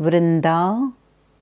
वृंदा